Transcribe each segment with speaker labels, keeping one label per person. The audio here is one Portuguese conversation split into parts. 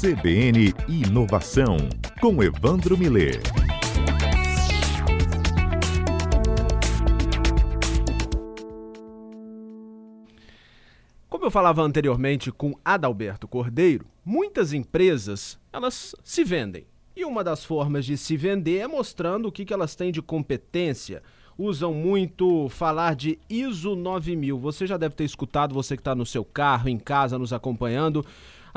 Speaker 1: CBN Inovação, com Evandro Miller.
Speaker 2: Como eu falava anteriormente com Adalberto Cordeiro, muitas empresas, elas se vendem. E uma das formas de se vender é mostrando o que, que elas têm de competência. Usam muito falar de ISO 9000. Você já deve ter escutado, você que está no seu carro, em casa, nos acompanhando.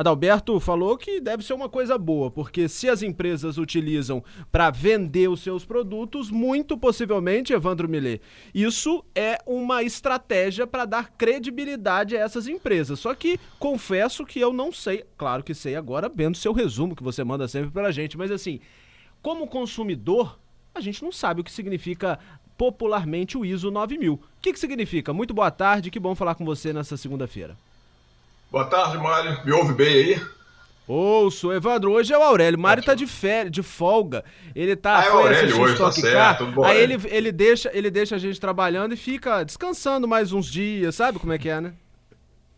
Speaker 2: Adalberto falou que deve ser uma coisa boa, porque se as empresas utilizam para vender os seus produtos, muito possivelmente, Evandro Millet, isso é uma estratégia para dar credibilidade a essas empresas. Só que confesso que eu não sei, claro que sei agora, vendo seu resumo que você manda sempre para a gente, mas assim, como consumidor, a gente não sabe o que significa popularmente o ISO 9000. O que, que significa? Muito boa tarde, que bom falar com você nessa segunda-feira.
Speaker 3: Boa tarde, Mário. Me ouve bem aí?
Speaker 2: Ouço, Evandro, hoje é o Aurélio. O Mário tá de férias, de folga. Ele tá.
Speaker 3: Ah, é o Aurélio hoje, tá certo.
Speaker 2: Bom, aí ele, ele, deixa, ele deixa a gente trabalhando e fica descansando mais uns dias, sabe como é que é, né?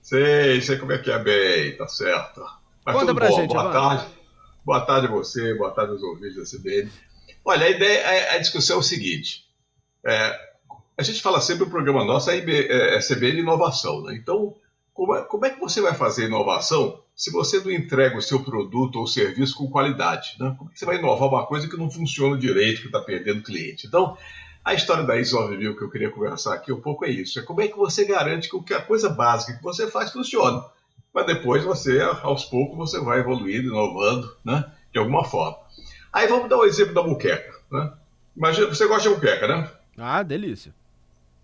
Speaker 3: Sei, sei como é que é bem, tá certo.
Speaker 2: Mas Conta pra bom. gente,
Speaker 3: Boa
Speaker 2: Evandro.
Speaker 3: tarde. Boa tarde a você, boa tarde aos ouvintes da CBN. Olha, a ideia, a, a discussão é o seguinte. É, a gente fala sempre o programa nosso é, é, é CBN Inovação, né? Então, como é, como é, que você vai fazer inovação se você não entrega o seu produto ou serviço com qualidade? Né? Como é que você vai inovar uma coisa que não funciona direito, que está perdendo cliente? Então, a história da ISO 9000 que eu queria conversar aqui um pouco é isso. É como é que você garante que a coisa básica que você faz funcione. Mas depois você, aos poucos, você vai evoluindo, inovando, né? De alguma forma. Aí vamos dar um exemplo da muqueca, né? Imagina, você gosta de muqueca, né?
Speaker 2: Ah, delícia.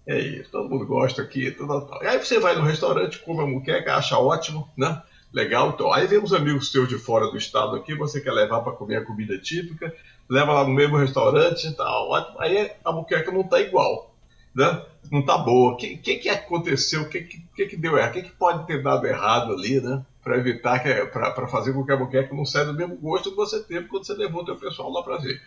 Speaker 3: É isso, todo mundo gosta aqui, tudo. E aí você vai no restaurante, come a muqueca, acha ótimo, né? Legal, então. Aí vem uns amigos seus de fora do estado aqui, você quer levar para comer a comida típica, leva lá no mesmo restaurante e tal, ótimo. Aí a muqueca não tá igual, né? Não tá boa. O que, que, que aconteceu? O que, que, que deu errado? O que, que pode ter dado errado ali, né? Para evitar, que para fazer com que a muqueca não saia do mesmo gosto que você teve quando você levou o teu pessoal lá para ver.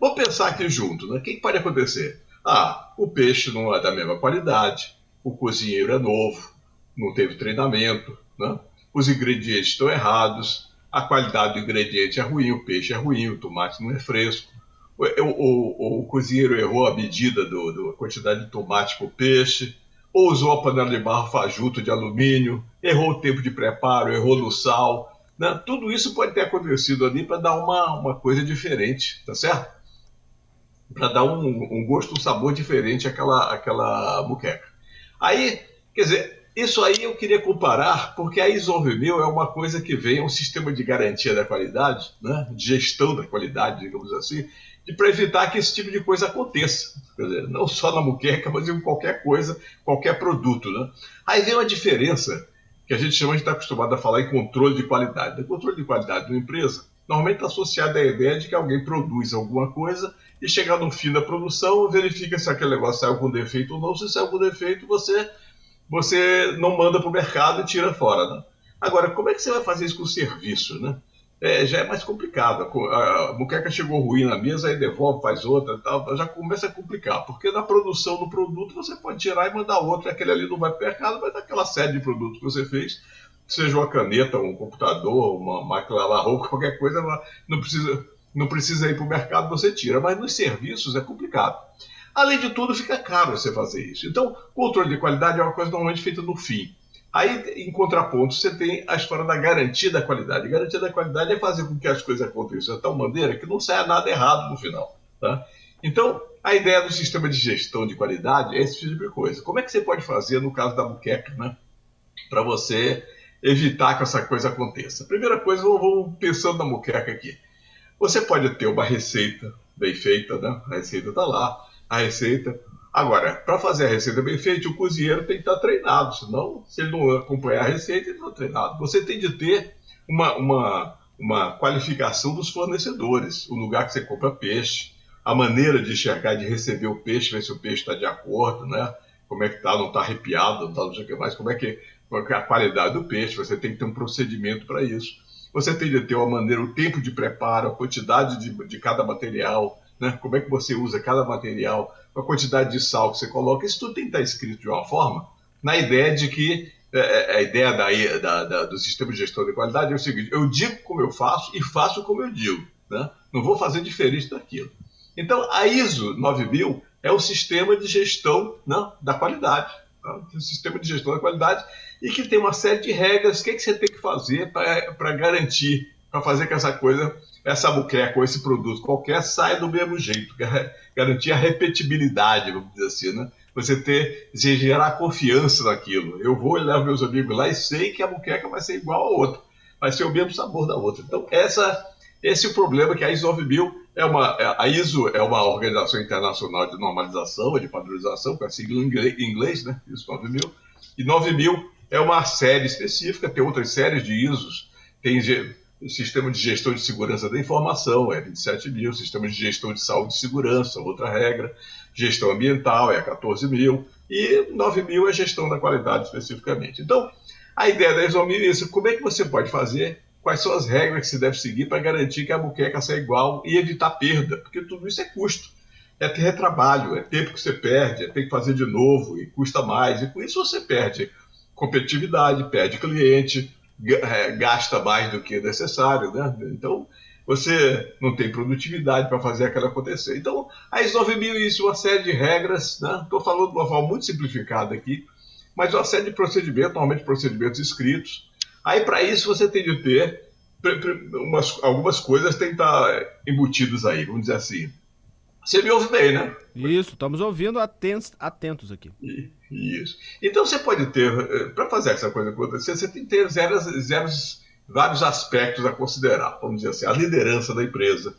Speaker 3: Vamos pensar aqui junto, né? O que, que pode acontecer? Ah, o peixe não é da mesma qualidade, o cozinheiro é novo, não teve treinamento, né? os ingredientes estão errados, a qualidade do ingrediente é ruim, o peixe é ruim, o tomate não é fresco, o, o, o cozinheiro errou a medida da quantidade de tomate para o peixe, ou usou a panela de barro fajuto de alumínio, errou o tempo de preparo, errou no sal. Né? Tudo isso pode ter acontecido ali para dar uma, uma coisa diferente, tá certo? Para dar um, um, gosto, um sabor diferente àquela, àquela muqueca. Aí, quer dizer, isso aí eu queria comparar, porque a Isonvimil é uma coisa que vem, é um sistema de garantia da qualidade, né, de gestão da qualidade, digamos assim, para evitar que esse tipo de coisa aconteça. Quer dizer, não só na muqueca, mas em qualquer coisa, qualquer produto. Né? Aí vem uma diferença que a gente chama, a gente está acostumado a falar em controle de qualidade. O controle de qualidade de uma empresa normalmente está associado à ideia de que alguém produz alguma coisa e chegar no fim da produção, verifica se aquele negócio saiu com defeito ou não. Se saiu com defeito, você, você não manda para o mercado e tira fora. Né? Agora, como é que você vai fazer isso com o serviço? Né? É, já é mais complicado. A muqueca chegou ruim na mesa, aí devolve, faz outra tal, já começa a complicar. Porque na produção do produto você pode tirar e mandar outro, aquele ali não vai para o mercado, mas aquela série de produtos que você fez, seja uma caneta, um computador, uma máquina lavar roupa, qualquer coisa, não precisa não precisa ir para o mercado, você tira. Mas nos serviços é complicado. Além de tudo, fica caro você fazer isso. Então, controle de qualidade é uma coisa normalmente feita no fim. Aí, em contraponto, você tem a história da garantia da qualidade. A garantia da qualidade é fazer com que as coisas aconteçam de tal maneira que não saia nada errado no final. Tá? Então, a ideia do sistema de gestão de qualidade é esse tipo de coisa. Como é que você pode fazer no caso da buqueca, né? Para você evitar que essa coisa aconteça. Primeira coisa, vamos pensando na muqueca aqui. Você pode ter uma receita bem feita, né? A receita está lá, a receita. Agora, para fazer a receita bem feita, o cozinheiro tem que estar tá treinado, senão, se ele não acompanhar a receita, ele não está treinado. Você tem de ter uma, uma, uma qualificação dos fornecedores, o lugar que você compra peixe, a maneira de enxergar, de receber o peixe, ver se o peixe está de acordo, né? Como é que está, não está arrepiado, não está não sei o que mais, como é que, qual é a qualidade do peixe, você tem que ter um procedimento para isso. Você tem de ter uma maneira, o tempo de preparo, a quantidade de, de cada material, né? como é que você usa cada material, a quantidade de sal que você coloca. Isso tudo tem que estar escrito de uma forma, na ideia de que é, é, a ideia da, da, da, do sistema de gestão de qualidade é o seguinte: eu digo como eu faço e faço como eu digo. Né? Não vou fazer diferente daquilo. Então, a ISO 9000 é o sistema de gestão né, da qualidade. Tá? Um sistema de gestão da qualidade e que tem uma série de regras. O que, é que você tem que fazer para garantir, para fazer que essa coisa, essa buqueca ou esse produto qualquer saia do mesmo jeito, garantir a repetibilidade, vamos dizer assim, né? você ter, você gerar confiança naquilo. Eu vou levar meus amigos lá e sei que a muqueca vai ser igual a outra, vai ser o mesmo sabor da outra. Então, essa, esse é o problema que a ISO 9000 é uma, é, a ISO é uma organização internacional de normalização, de padronização, com a sigla em inglês, né, ISO 9000, e 9000 é uma série específica, tem outras séries de ISOs, tem sistema de gestão de segurança da informação, é 27 mil, sistema de gestão de saúde e segurança, outra regra, gestão ambiental é 14 mil, e 9 mil é gestão da qualidade especificamente. Então, a ideia da ISO 1000 é isso, como é que você pode fazer, quais são as regras que se deve seguir para garantir que a buqueca seja igual e evitar perda, porque tudo isso é custo. É ter retrabalho, é tempo que você perde, é ter que fazer de novo e custa mais, e com isso você perde competitividade, perde cliente, é, gasta mais do que necessário, né? Então, você não tem produtividade para fazer aquilo acontecer. Então, a ISO 9000 isso, uma série de regras, né? Estou falando de uma forma muito simplificada aqui, mas uma série de procedimentos, normalmente procedimentos escritos. Aí, para isso, você tem de ter umas, algumas coisas tem que estar embutidas aí, vamos dizer assim. Você me ouve bem, né?
Speaker 2: Isso, estamos ouvindo atentos, atentos aqui.
Speaker 3: Isso. Então você pode ter, eh, para fazer essa coisa acontecer, você tem que ter zeros, zeros, vários aspectos a considerar. Vamos dizer assim, a liderança da empresa.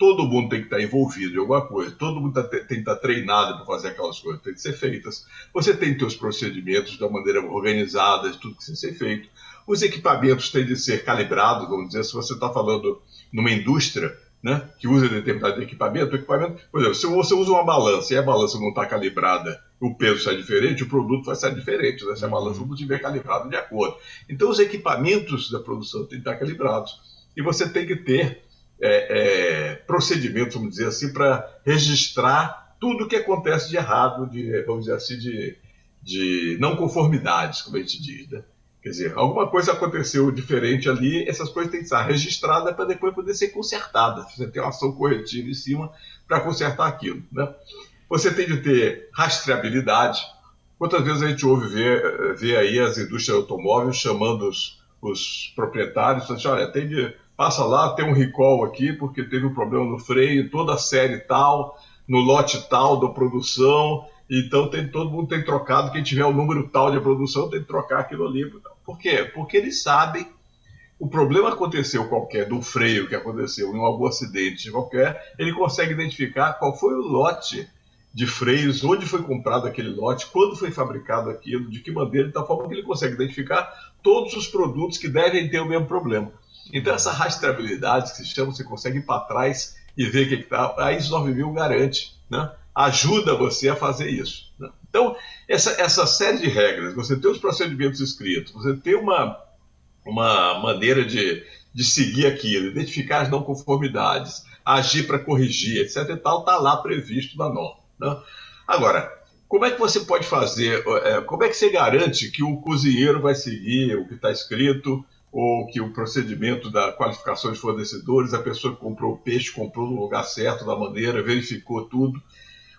Speaker 3: Todo mundo tem que estar envolvido em alguma coisa, todo mundo tá, tem que estar treinado para fazer aquelas coisas que têm que ser feitas. Você tem que ter os procedimentos de uma maneira organizada, de tudo que tem que ser feito. Os equipamentos têm de ser calibrados, vamos dizer, se você está falando numa indústria, né, que usa determinado equipamento, o equipamento, por exemplo, se você usa uma balança e a balança não está calibrada, o peso sai diferente, o produto vai sair diferente, né, se a uhum. balança não estiver calibrada de acordo. Então, os equipamentos da produção têm que estar calibrados. E você tem que ter é, é, procedimentos, vamos dizer assim, para registrar tudo o que acontece de errado, de, vamos dizer assim, de, de não conformidades, como a gente diz. Né? Quer dizer, alguma coisa aconteceu diferente ali, essas coisas têm que estar registradas para depois poder ser consertadas. Você tem uma ação corretiva em cima para consertar aquilo. Né? Você tem de ter rastreabilidade. Quantas vezes a gente ouve ver, ver aí as indústrias automóveis chamando os, os proprietários, assim, olha, tem de, passa lá, tem um recall aqui porque teve um problema no freio, toda a série tal, no lote tal da produção, então tem, todo mundo tem trocado, quem tiver o número tal de produção tem que trocar aquilo ali. Por quê? Porque eles sabem o problema aconteceu qualquer, do freio que aconteceu em algum acidente qualquer, ele consegue identificar qual foi o lote de freios, onde foi comprado aquele lote, quando foi fabricado aquilo, de que maneira, de tal forma que ele consegue identificar todos os produtos que devem ter o mesmo problema. Então essa rastreabilidade que se chama, você consegue ir para trás e ver o que está. A ISO 9000 garante, né? ajuda você a fazer isso. Né? Então, essa, essa série de regras, você ter os procedimentos escritos, você ter uma, uma maneira de, de seguir aquilo, identificar as não conformidades, agir para corrigir, etc. e tal, está lá previsto na norma. Né? Agora, como é que você pode fazer, é, como é que você garante que o cozinheiro vai seguir o que está escrito, ou que o procedimento da qualificação de fornecedores, a pessoa que comprou o peixe comprou no lugar certo, da maneira, verificou tudo.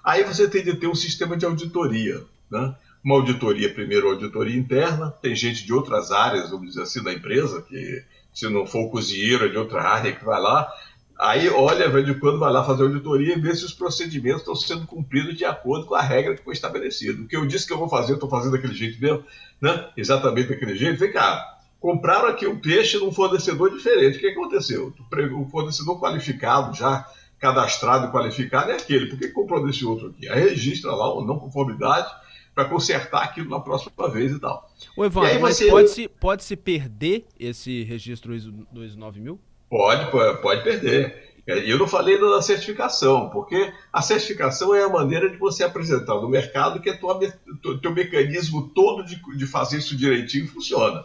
Speaker 3: Aí você tem de ter um sistema de auditoria. Né? Uma auditoria, primeiro, auditoria interna, tem gente de outras áreas, vamos dizer assim, da empresa, que se não for o cozinheiro é de outra área que vai lá, aí olha, de quando vai lá fazer auditoria e vê se os procedimentos estão sendo cumpridos de acordo com a regra que foi estabelecida. O que eu disse que eu vou fazer, eu estou fazendo daquele jeito mesmo, né? exatamente daquele jeito. Vem cá, compraram aqui um peixe num fornecedor diferente. O que aconteceu? O fornecedor qualificado já cadastrado e qualificado é aquele. Por que comprou desse outro aqui? Aí registra lá uma não conformidade para consertar aquilo na próxima vez e tal.
Speaker 2: Ô Evandro, mas você... pode-se pode -se perder esse registro ISO 9000?
Speaker 3: Pode, pode perder. Eu não falei da certificação, porque a certificação é a maneira de você apresentar no mercado que o teu mecanismo todo de, de fazer isso direitinho funciona.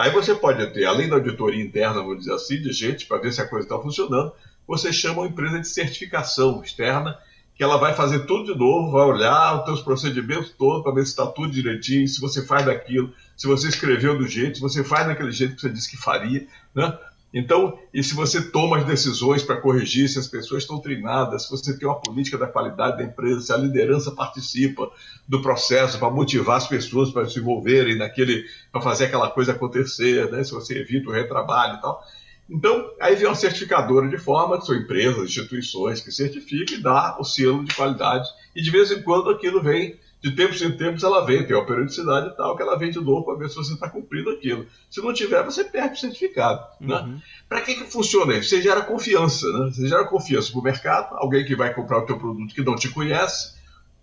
Speaker 3: Aí você pode ter, além da auditoria interna, vamos dizer assim, de gente para ver se a coisa está funcionando, você chama uma empresa de certificação externa que ela vai fazer tudo de novo, vai olhar os teus procedimentos todos para ver se está tudo direitinho, se você faz daquilo, se você escreveu do jeito, se você faz daquele jeito que você disse que faria, né? Então, e se você toma as decisões para corrigir, se as pessoas estão treinadas, se você tem uma política da qualidade da empresa, se a liderança participa do processo para motivar as pessoas para se envolverem naquele, para fazer aquela coisa acontecer, né? se você evita o retrabalho e tal. Então, aí vem uma certificadora de forma, que são empresas, instituições que certificam e dá o selo de qualidade. E de vez em quando aquilo vem de tempos em tempos ela vem, tem uma periodicidade e tal, que ela vem de novo para ver se você está cumprindo aquilo. Se não tiver, você perde o certificado. Né? Uhum. Né? Para que, que funciona isso? Você gera confiança, né? Você gera confiança para o mercado, alguém que vai comprar o teu produto que não te conhece,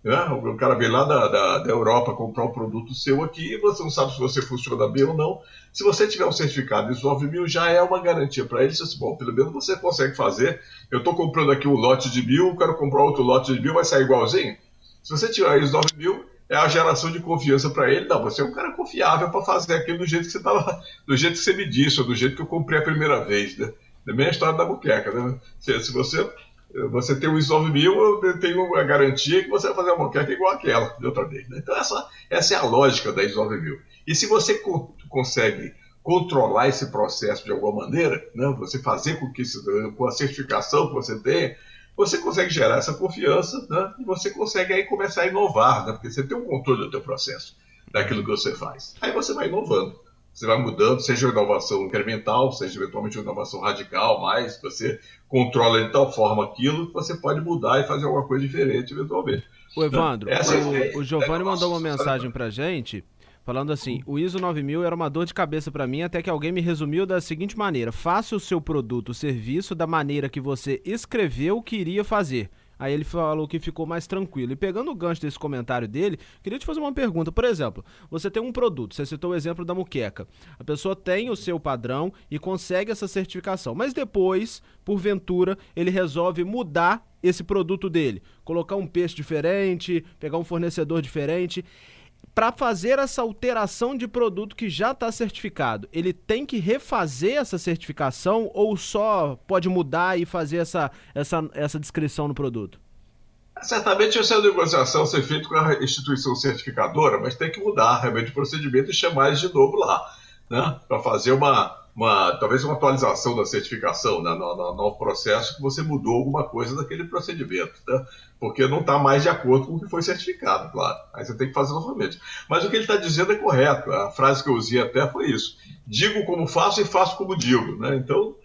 Speaker 3: né? o cara vem lá da, da, da Europa comprar um produto seu aqui e você não sabe se você funciona bem ou não. Se você tiver um certificado de 9 mil, já é uma garantia para ele. Assim, bom, pelo menos você consegue fazer. Eu estou comprando aqui um lote de mil, quero comprar outro lote de mil, vai sair igualzinho? Se você tiver os 9 mil, é a geração de confiança para ele. Não, você é um cara confiável para fazer aquilo do jeito que você tava, do jeito que você me disse, ou do jeito que eu comprei a primeira vez. Né? Também é a história da buqueca. Né? Se, se você, você tem os 9 mil, eu tenho a garantia que você vai fazer uma buqueca igual aquela de outra vez. Né? Então, essa, essa é a lógica da 9 mil. E se você co consegue controlar esse processo de alguma maneira, né? você fazer com que com a certificação que você tem, você consegue gerar essa confiança né? e você consegue aí começar a inovar, né? porque você tem um controle do teu processo, daquilo que você faz. Aí você vai inovando, você vai mudando, seja uma inovação incremental, seja eventualmente uma inovação radical, mas você controla de tal forma aquilo que você pode mudar e fazer alguma coisa diferente eventualmente.
Speaker 2: O Evandro, o, o Giovanni mandou uma mensagem para gente Falando assim, o ISO 9000 era uma dor de cabeça para mim até que alguém me resumiu da seguinte maneira: faça o seu produto, o serviço da maneira que você escreveu que iria fazer. Aí ele falou que ficou mais tranquilo. E pegando o gancho desse comentário dele, queria te fazer uma pergunta. Por exemplo, você tem um produto, você citou o exemplo da muqueca. A pessoa tem o seu padrão e consegue essa certificação, mas depois, porventura, ele resolve mudar esse produto dele, colocar um peixe diferente, pegar um fornecedor diferente para fazer essa alteração de produto que já está certificado, ele tem que refazer essa certificação ou só pode mudar e fazer essa, essa, essa descrição no produto?
Speaker 3: Certamente essa negociação ser feita com a instituição certificadora, mas tem que mudar realmente o procedimento e chamar eles de novo lá, né? Para fazer uma, uma, talvez uma atualização da certificação, né, no, no, no, processo que você mudou alguma coisa daquele procedimento, né? porque não está mais de acordo com o que foi certificado, claro. Aí você tem que fazer novamente. Mas o que ele está dizendo é correto. A frase que eu usei até foi isso: digo como faço e faço como digo. Né? Então,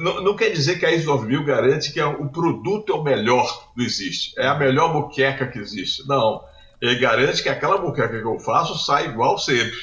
Speaker 3: não, não, quer dizer que a ISO 9000 garante que é o produto é o melhor do existe, é a melhor moqueca que existe. Não. Ele garante que aquela moqueca que eu faço sai igual sempre.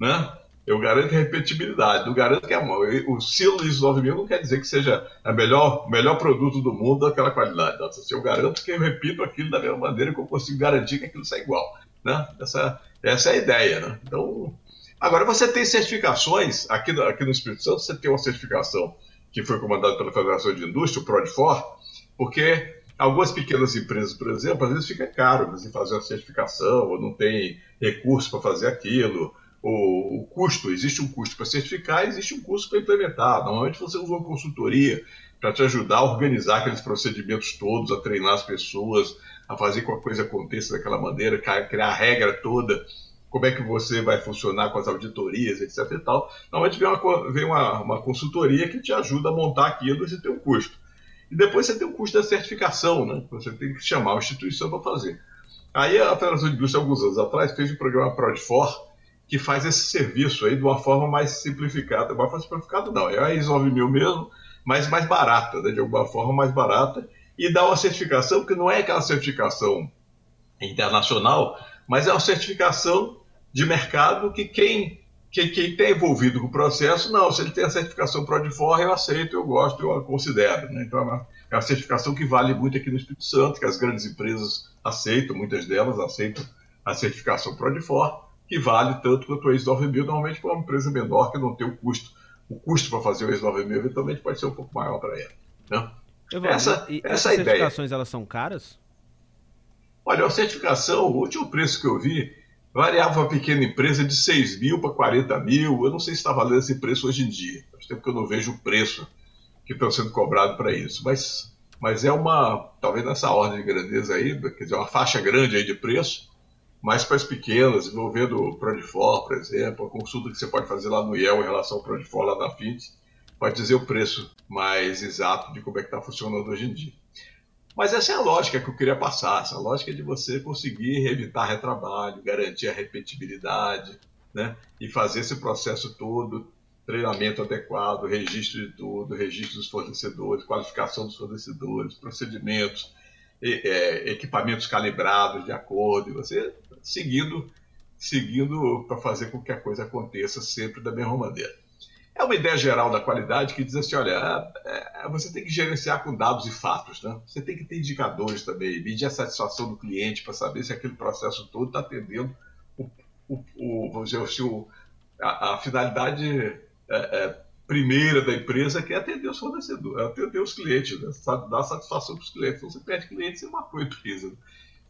Speaker 3: Né? Eu garanto repetibilidade, não garanto que é o selo ISO 9000 não quer dizer que seja o melhor, melhor produto do mundo daquela qualidade. Não. Eu garanto que eu repito aquilo da mesma maneira que eu consigo garantir que aquilo sai igual. Né? Essa, essa é a ideia. Né? Então, agora você tem certificações, aqui, aqui no Espírito Santo você tem uma certificação que foi comandada pela Federação de Indústria, o PRODFOR, porque algumas pequenas empresas, por exemplo, às vezes fica caro você fazer uma certificação, ou não tem recurso para fazer aquilo, o, o custo, existe um custo para certificar, existe um custo para implementar. Normalmente você usa uma consultoria para te ajudar a organizar aqueles procedimentos todos, a treinar as pessoas, a fazer com que a coisa aconteça daquela maneira, criar a regra toda, como é que você vai funcionar com as auditorias, etc. E tal. Normalmente vem, uma, vem uma, uma consultoria que te ajuda a montar aquilo e tem um custo. E depois você tem o custo da certificação, né? Você tem que chamar a instituição para fazer. Aí a Federação de Indústria, alguns anos atrás, fez o programa PRODFOR, que faz esse serviço aí de uma forma mais simplificada. Forma simplificada não, é a ISO 9000 mesmo, mas mais barata, né, de alguma forma mais barata, e dá uma certificação que não é aquela certificação internacional, mas é uma certificação de mercado que quem que quem está envolvido com o processo, não, se ele tem a certificação ProDFOR, eu aceito, eu gosto, eu considero. Né? Então é uma, é uma certificação que vale muito aqui no Espírito Santo, que as grandes empresas aceitam, muitas delas aceitam a certificação ProDFOR, que vale tanto quanto o ex 9000, normalmente para uma empresa menor que não tem o custo. O custo para fazer o ex 9000 eventualmente pode ser um pouco maior para ela. Né?
Speaker 2: essa, e essa essas certificações elas são caras?
Speaker 3: Olha, a certificação, o último preço que eu vi, variava uma pequena empresa de 6 mil para 40 mil. Eu não sei se está valendo esse preço hoje em dia. Faz tempo que eu não vejo o preço que está sendo cobrado para isso. Mas mas é uma, talvez nessa ordem de grandeza aí, quer dizer, uma faixa grande aí de preço, mas para as pequenas, envolvendo o Prodifor, por exemplo, a consulta que você pode fazer lá no IEL em relação ao Prodifor lá na FIT, pode dizer o preço mais exato de como é que está funcionando hoje em dia. Mas essa é a lógica que eu queria passar, essa lógica de você conseguir evitar retrabalho, garantir a repetibilidade, né? E fazer esse processo todo, treinamento adequado, registro de tudo, registro dos fornecedores, qualificação dos fornecedores, procedimentos, é, equipamentos calibrados de acordo, e você seguindo, seguindo para fazer com que a coisa aconteça sempre da mesma maneira. É uma ideia geral da qualidade que diz assim, olha, é, é, você tem que gerenciar com dados e fatos, né? Você tem que ter indicadores também, medir a satisfação do cliente para saber se aquele processo todo está atendendo o, o, o, vamos dizer, se o, a, a finalidade é, é, primeira da empresa que é atender os fornecedores, é atender os clientes, né? dar satisfação para os clientes. Então, você perde cliente, você matou a empresa.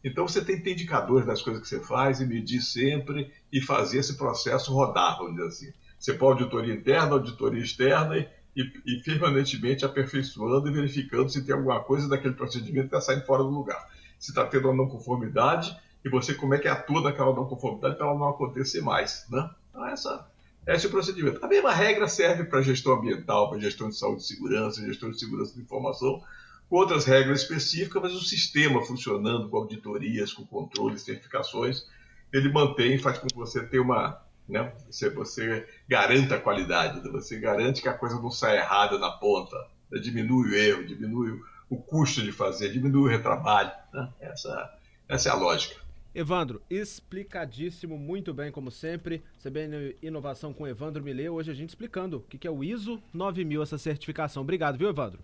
Speaker 3: Então você tem que ter indicadores das coisas que você faz e medir sempre e fazer esse processo rodar, vamos dizer assim. Você pode auditoria interna, auditoria externa e, e, e permanentemente aperfeiçoando e verificando se tem alguma coisa daquele procedimento que está saindo fora do lugar. Se está tendo uma não conformidade e você como é que atua naquela não conformidade para ela não acontecer mais. Né? Então, essa, esse é o procedimento. A mesma regra serve para gestão ambiental, para gestão de saúde e segurança, gestão de segurança de informação, com outras regras específicas, mas o sistema funcionando com auditorias, com controles, certificações, ele mantém, faz com que você tenha uma, né? Você, você garanta a qualidade, né? você garante que a coisa não sai errada na ponta, né? diminui o erro, diminui o custo de fazer, diminui o retrabalho. Né? Essa, essa é a lógica.
Speaker 2: Evandro, explicadíssimo, muito bem, como sempre. CBN Inovação com Evandro Milê. Hoje a gente explicando o que é o ISO 9000, essa certificação. Obrigado, viu, Evandro?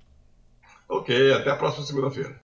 Speaker 3: Ok, até a próxima segunda-feira.